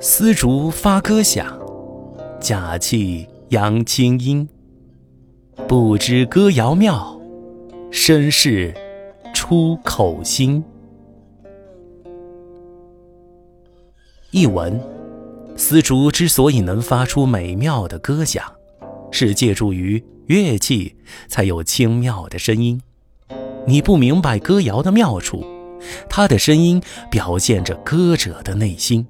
丝竹发歌响假气扬清音。不知歌谣妙身是出口心。译文丝竹之所以能发出美妙的歌响是借助于乐器才有清妙的声音。你不明白歌谣的妙处他的声音表现着歌者的内心。